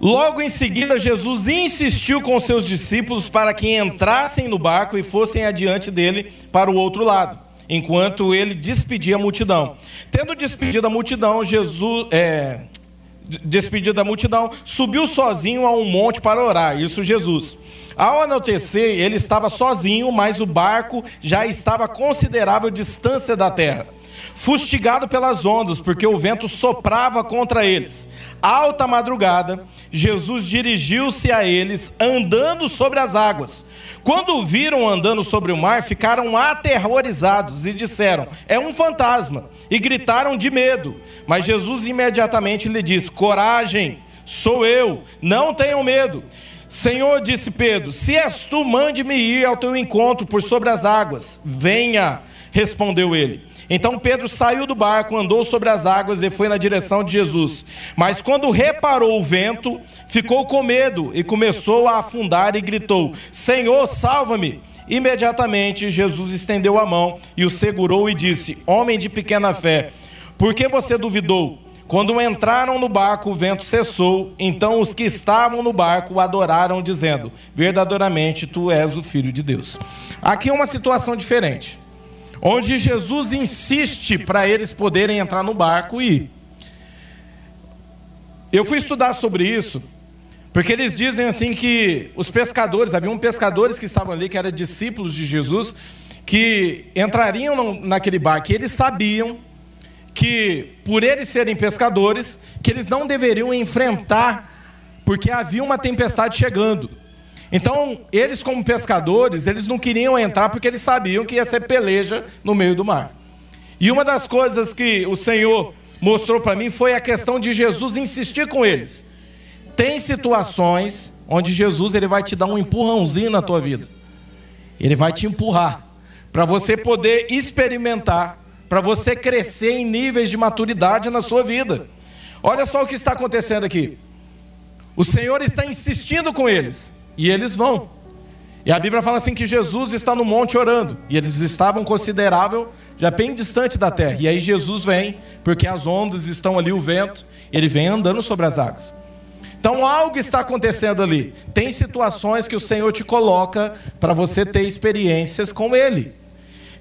Logo em seguida, Jesus insistiu com seus discípulos para que entrassem no barco e fossem adiante dele para o outro lado, enquanto ele despedia a multidão. Tendo despedido a multidão, Jesus, é, despedido da multidão, subiu sozinho a um monte para orar. Isso Jesus. Ao anoitecer, ele estava sozinho, mas o barco já estava a considerável distância da terra fustigado pelas ondas, porque o vento soprava contra eles. Alta madrugada, Jesus dirigiu-se a eles, andando sobre as águas. Quando o viram andando sobre o mar, ficaram aterrorizados e disseram: É um fantasma. E gritaram de medo. Mas Jesus imediatamente lhe disse: Coragem, sou eu, não tenham medo. Senhor, disse Pedro: Se és tu, mande-me ir ao teu encontro por sobre as águas. Venha, respondeu ele. Então Pedro saiu do barco, andou sobre as águas e foi na direção de Jesus. Mas quando reparou o vento, ficou com medo e começou a afundar e gritou: Senhor, salva-me! Imediatamente Jesus estendeu a mão e o segurou e disse: Homem de pequena fé, por que você duvidou? Quando entraram no barco, o vento cessou. Então os que estavam no barco adoraram, dizendo: Verdadeiramente tu és o filho de Deus. Aqui é uma situação diferente onde Jesus insiste para eles poderem entrar no barco e ir. Eu fui estudar sobre isso, porque eles dizem assim que os pescadores, haviam pescadores que estavam ali, que eram discípulos de Jesus, que entrariam naquele barco, e eles sabiam que, por eles serem pescadores, que eles não deveriam enfrentar, porque havia uma tempestade chegando. Então, eles como pescadores, eles não queriam entrar porque eles sabiam que ia ser peleja no meio do mar. E uma das coisas que o Senhor mostrou para mim foi a questão de Jesus insistir com eles. Tem situações onde Jesus ele vai te dar um empurrãozinho na tua vida. Ele vai te empurrar para você poder experimentar, para você crescer em níveis de maturidade na sua vida. Olha só o que está acontecendo aqui. O Senhor está insistindo com eles. E eles vão. E a Bíblia fala assim que Jesus está no monte orando. E eles estavam considerável, já bem distante da terra. E aí Jesus vem, porque as ondas estão ali, o vento, ele vem andando sobre as águas. Então algo está acontecendo ali. Tem situações que o Senhor te coloca para você ter experiências com Ele.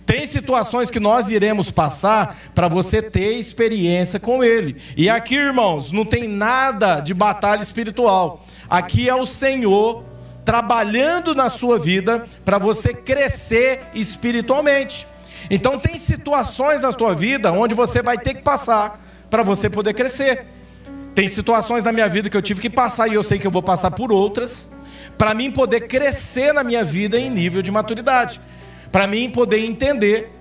Tem situações que nós iremos passar para você ter experiência com Ele. E aqui, irmãos, não tem nada de batalha espiritual. Aqui é o Senhor trabalhando na sua vida para você crescer espiritualmente. Então tem situações na tua vida onde você vai ter que passar para você poder crescer. Tem situações na minha vida que eu tive que passar e eu sei que eu vou passar por outras, para mim poder crescer na minha vida em nível de maturidade, para mim poder entender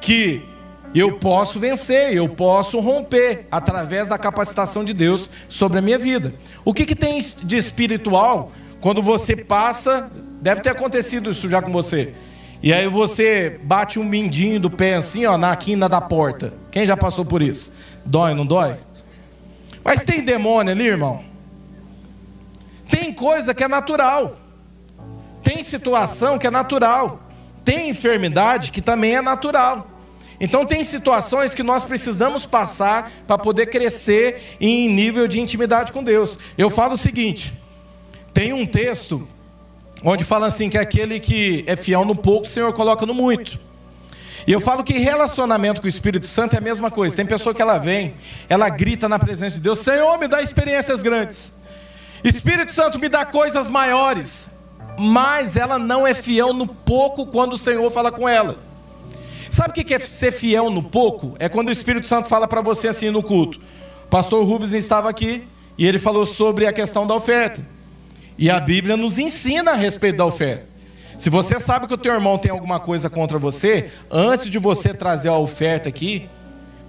que eu posso vencer, eu posso romper através da capacitação de Deus sobre a minha vida. O que, que tem de espiritual quando você passa, deve ter acontecido isso já com você. E aí você bate um mindinho do pé assim, ó, na quina da porta. Quem já passou por isso? Dói, não dói? Mas tem demônio ali, irmão. Tem coisa que é natural. Tem situação que é natural. Tem enfermidade que também é natural. Então tem situações que nós precisamos passar para poder crescer em nível de intimidade com Deus. Eu falo o seguinte: tem um texto onde fala assim que aquele que é fiel no pouco, o Senhor coloca no muito. E eu falo que relacionamento com o Espírito Santo é a mesma coisa. Tem pessoa que ela vem, ela grita na presença de Deus: Senhor, me dá experiências grandes. Espírito Santo me dá coisas maiores. Mas ela não é fiel no pouco quando o Senhor fala com ela. Sabe o que é ser fiel no pouco? É quando o Espírito Santo fala para você assim no culto. Pastor Rubens estava aqui e ele falou sobre a questão da oferta. E a Bíblia nos ensina a respeito da oferta. Se você sabe que o teu irmão tem alguma coisa contra você, antes de você trazer a oferta aqui,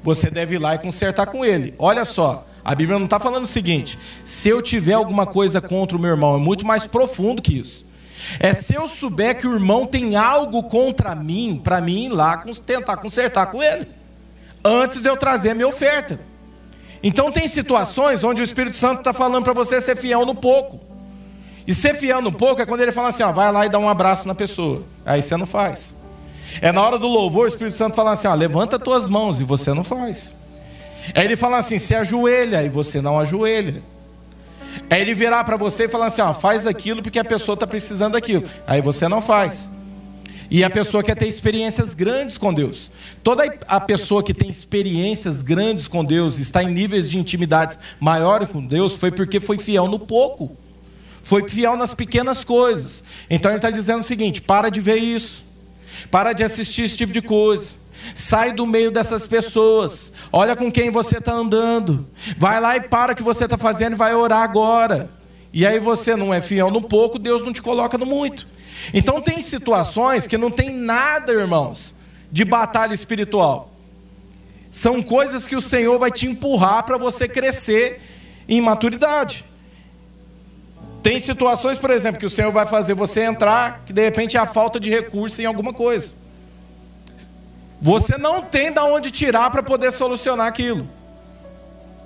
você deve ir lá e consertar com ele. Olha só, a Bíblia não está falando o seguinte: se eu tiver alguma coisa contra o meu irmão, é muito mais profundo que isso. É se eu souber que o irmão tem algo contra mim, para mim ir lá tentar consertar com ele, antes de eu trazer a minha oferta. Então tem situações onde o Espírito Santo está falando para você ser fiel no pouco. E ser fiel no pouco é quando ele fala assim: ó, vai lá e dá um abraço na pessoa. Aí você não faz. É na hora do louvor, o Espírito Santo fala assim: ó, levanta tuas mãos e você não faz. Aí ele fala assim: se ajoelha e você não ajoelha. É ele virar para você e falar assim: ó, faz aquilo porque a pessoa está precisando daquilo. Aí você não faz. E a pessoa quer ter experiências grandes com Deus. Toda a pessoa que tem experiências grandes com Deus, está em níveis de intimidades maiores com Deus, foi porque foi fiel no pouco. Foi fiel nas pequenas coisas. Então ele está dizendo o seguinte: para de ver isso. Para de assistir esse tipo de coisa. Sai do meio dessas pessoas. Olha com quem você está andando. Vai lá e para o que você está fazendo e vai orar agora. E aí você não é fiel no pouco, Deus não te coloca no muito. Então tem situações que não tem nada, irmãos, de batalha espiritual. São coisas que o Senhor vai te empurrar para você crescer em maturidade. Tem situações, por exemplo, que o Senhor vai fazer você entrar, que de repente é a falta de recurso em alguma coisa. Você não tem da onde tirar para poder solucionar aquilo.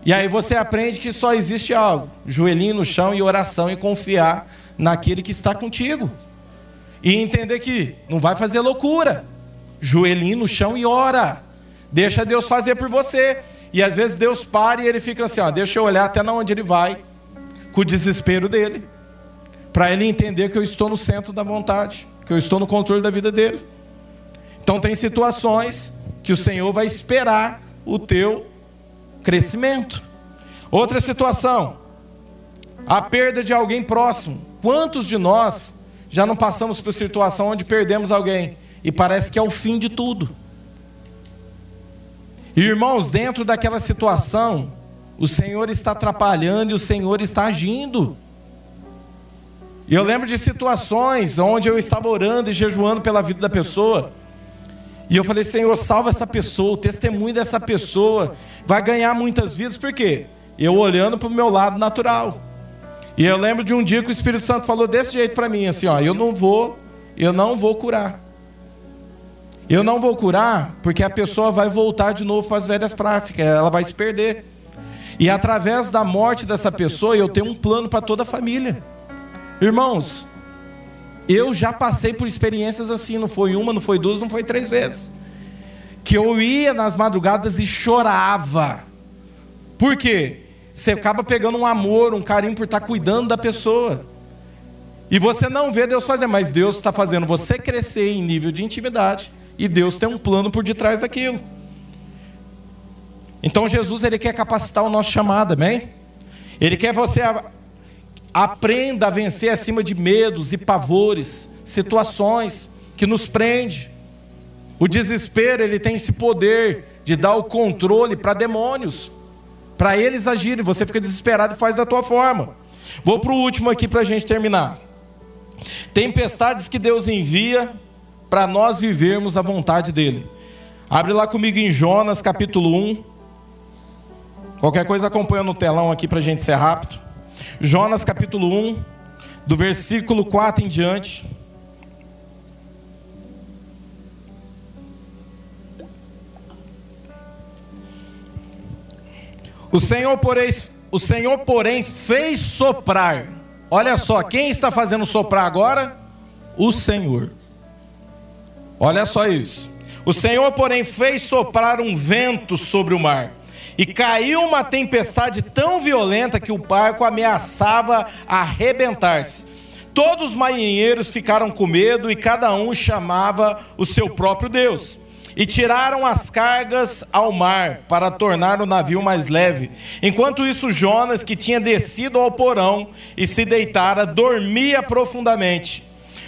E aí você aprende que só existe algo: joelhinho no chão e oração e confiar naquele que está contigo. E entender que não vai fazer loucura. Joelhinho no chão e ora. Deixa Deus fazer por você. E às vezes Deus para e ele fica assim, ó, deixa eu olhar até onde ele vai, com o desespero dele, para ele entender que eu estou no centro da vontade, que eu estou no controle da vida dele. Então tem situações que o Senhor vai esperar o teu crescimento. Outra situação, a perda de alguém próximo. Quantos de nós já não passamos por situação onde perdemos alguém e parece que é o fim de tudo? Irmãos, dentro daquela situação, o Senhor está atrapalhando e o Senhor está agindo. E eu lembro de situações onde eu estava orando e jejuando pela vida da pessoa. E eu falei, Senhor, salva essa pessoa, o testemunho dessa pessoa vai ganhar muitas vidas, por quê? Eu olhando para o meu lado natural. E eu lembro de um dia que o Espírito Santo falou desse jeito para mim, assim, ó, eu não vou, eu não vou curar. Eu não vou curar porque a pessoa vai voltar de novo para as velhas práticas, ela vai se perder. E através da morte dessa pessoa, eu tenho um plano para toda a família. Irmãos, eu já passei por experiências assim, não foi uma, não foi duas, não foi três vezes. Que eu ia nas madrugadas e chorava. Por quê? Você acaba pegando um amor, um carinho por estar cuidando da pessoa. E você não vê Deus fazer, mas Deus está fazendo você crescer em nível de intimidade. E Deus tem um plano por detrás daquilo. Então Jesus ele quer capacitar o nosso chamado, amém? Ele quer você Aprenda a vencer acima de medos e pavores, situações que nos prende. O desespero, ele tem esse poder de dar o controle para demônios, para eles agirem. Você fica desesperado e faz da tua forma. Vou para o último aqui para a gente terminar. Tempestades que Deus envia para nós vivermos a vontade dEle. Abre lá comigo em Jonas capítulo 1. Qualquer coisa acompanha no telão aqui para a gente ser rápido. Jonas capítulo 1, do versículo 4 em diante. O Senhor, porém, o Senhor, porém, fez soprar. Olha só, quem está fazendo soprar agora? O Senhor. Olha só isso. O Senhor, porém, fez soprar um vento sobre o mar e caiu uma tempestade tão violenta que o barco ameaçava arrebentar-se. Todos os marinheiros ficaram com medo e cada um chamava o seu próprio Deus. E tiraram as cargas ao mar para tornar o navio mais leve. Enquanto isso, Jonas, que tinha descido ao porão e se deitara, dormia profundamente.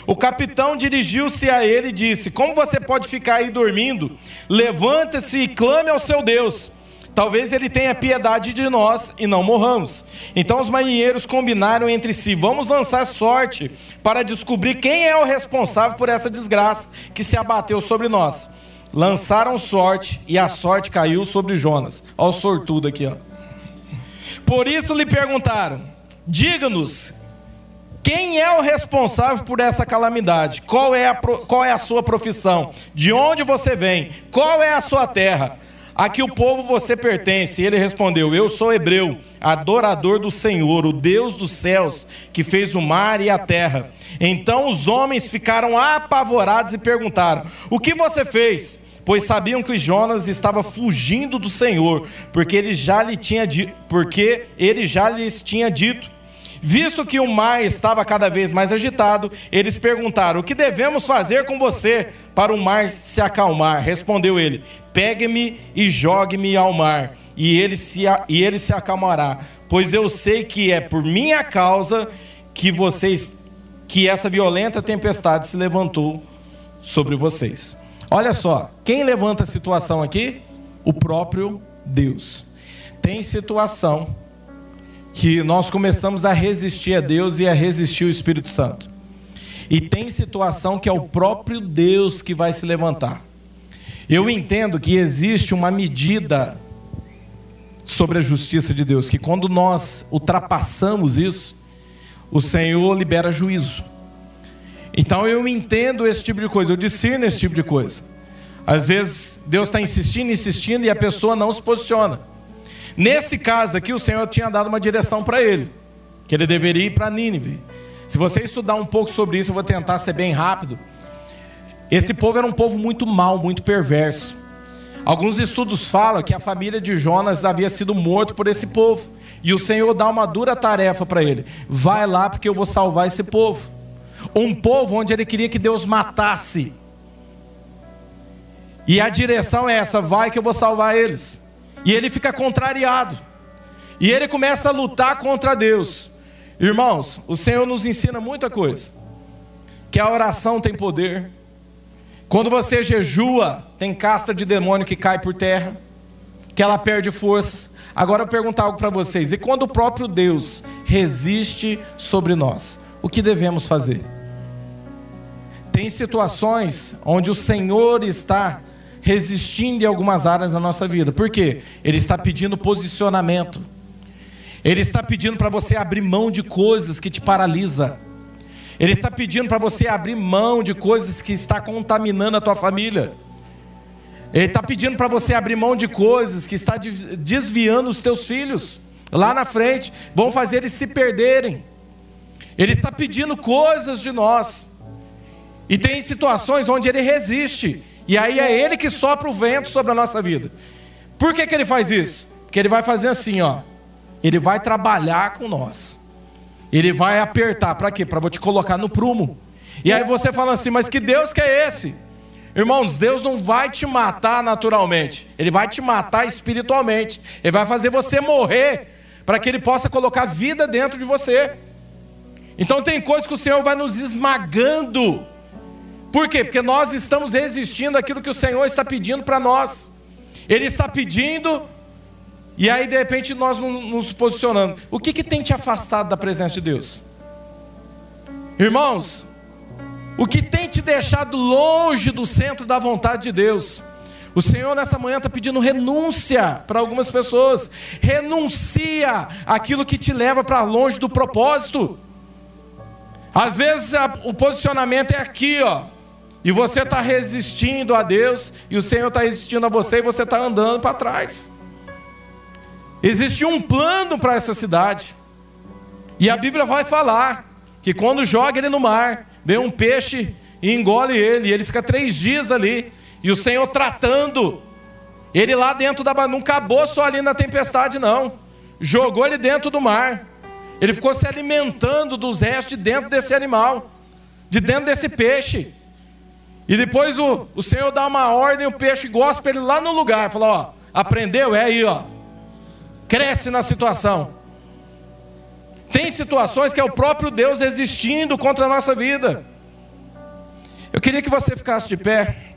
O capitão dirigiu-se a ele e disse: Como você pode ficar aí dormindo? Levante-se e clame ao seu Deus. Talvez ele tenha piedade de nós e não morramos. Então os marinheiros combinaram entre si: vamos lançar sorte para descobrir quem é o responsável por essa desgraça que se abateu sobre nós. Lançaram sorte e a sorte caiu sobre Jonas. Olha o sortudo aqui, ó. Por isso lhe perguntaram: diga-nos, quem é o responsável por essa calamidade? Qual é, a, qual é a sua profissão? De onde você vem? Qual é a sua terra? A que o povo você pertence? Ele respondeu: Eu sou hebreu, adorador do Senhor, o Deus dos céus, que fez o mar e a terra. Então os homens ficaram apavorados e perguntaram: O que você fez? Pois sabiam que Jonas estava fugindo do Senhor, porque ele já lhe tinha porque ele já lhes tinha dito: Visto que o mar estava cada vez mais agitado, eles perguntaram: O que devemos fazer com você para o mar se acalmar? Respondeu ele: Pegue-me e jogue-me ao mar, e ele, se, e ele se acalmará, pois eu sei que é por minha causa que vocês que essa violenta tempestade se levantou sobre vocês. Olha só, quem levanta a situação aqui? O próprio Deus. Tem situação que nós começamos a resistir a Deus e a resistir ao Espírito Santo. E tem situação que é o próprio Deus que vai se levantar. Eu entendo que existe uma medida sobre a justiça de Deus, que quando nós ultrapassamos isso, o Senhor libera juízo. Então eu entendo esse tipo de coisa, eu discerno esse tipo de coisa. Às vezes Deus está insistindo, insistindo e a pessoa não se posiciona. Nesse caso aqui, o Senhor tinha dado uma direção para ele, que ele deveria ir para Nínive. Se você estudar um pouco sobre isso, eu vou tentar ser bem rápido. Esse povo era um povo muito mau, muito perverso. Alguns estudos falam que a família de Jonas havia sido morto por esse povo. E o Senhor dá uma dura tarefa para ele: vai lá porque eu vou salvar esse povo. Um povo onde ele queria que Deus matasse. E a direção é essa: vai que eu vou salvar eles. E ele fica contrariado. E ele começa a lutar contra Deus. Irmãos, o Senhor nos ensina muita coisa. Que a oração tem poder. Quando você jejua, tem casta de demônio que cai por terra, que ela perde forças. Agora eu pergunto algo para vocês: e quando o próprio Deus resiste sobre nós, o que devemos fazer? Tem situações onde o Senhor está resistindo em algumas áreas da nossa vida. Por quê? Ele está pedindo posicionamento. Ele está pedindo para você abrir mão de coisas que te paralisa. Ele está pedindo para você abrir mão de coisas que está contaminando a tua família. Ele está pedindo para você abrir mão de coisas que está desviando os teus filhos. Lá na frente, vão fazer eles se perderem. Ele está pedindo coisas de nós. E tem situações onde ele resiste. E aí é ele que sopra o vento sobre a nossa vida. Por que, que ele faz isso? Porque ele vai fazer assim, ó. Ele vai trabalhar com nós. Ele vai apertar. Para quê? Para te colocar no prumo. E aí você fala assim, mas que Deus que é esse? Irmãos, Deus não vai te matar naturalmente. Ele vai te matar espiritualmente. Ele vai fazer você morrer para que ele possa colocar vida dentro de você. Então tem coisas que o Senhor vai nos esmagando por quê? Porque nós estamos resistindo àquilo que o Senhor está pedindo para nós. Ele está pedindo, e aí de repente nós nos posicionando. O que, que tem te afastado da presença de Deus? Irmãos, o que tem te deixado longe do centro da vontade de Deus? O Senhor nessa manhã está pedindo renúncia para algumas pessoas. Renuncia aquilo que te leva para longe do propósito. Às vezes a, o posicionamento é aqui, ó. E você está resistindo a Deus, e o Senhor está resistindo a você, e você está andando para trás. Existe um plano para essa cidade. E a Bíblia vai falar que quando joga ele no mar, vem um peixe e engole ele, e ele fica três dias ali, e o Senhor tratando ele lá dentro da não acabou só ali na tempestade, não. Jogou ele dentro do mar. Ele ficou se alimentando dos restos de dentro desse animal, de dentro desse peixe. E depois o, o Senhor dá uma ordem, o peixe gosta ele lá no lugar. Fala, ó, aprendeu? É aí, ó. Cresce na situação. Tem situações que é o próprio Deus existindo contra a nossa vida. Eu queria que você ficasse de pé.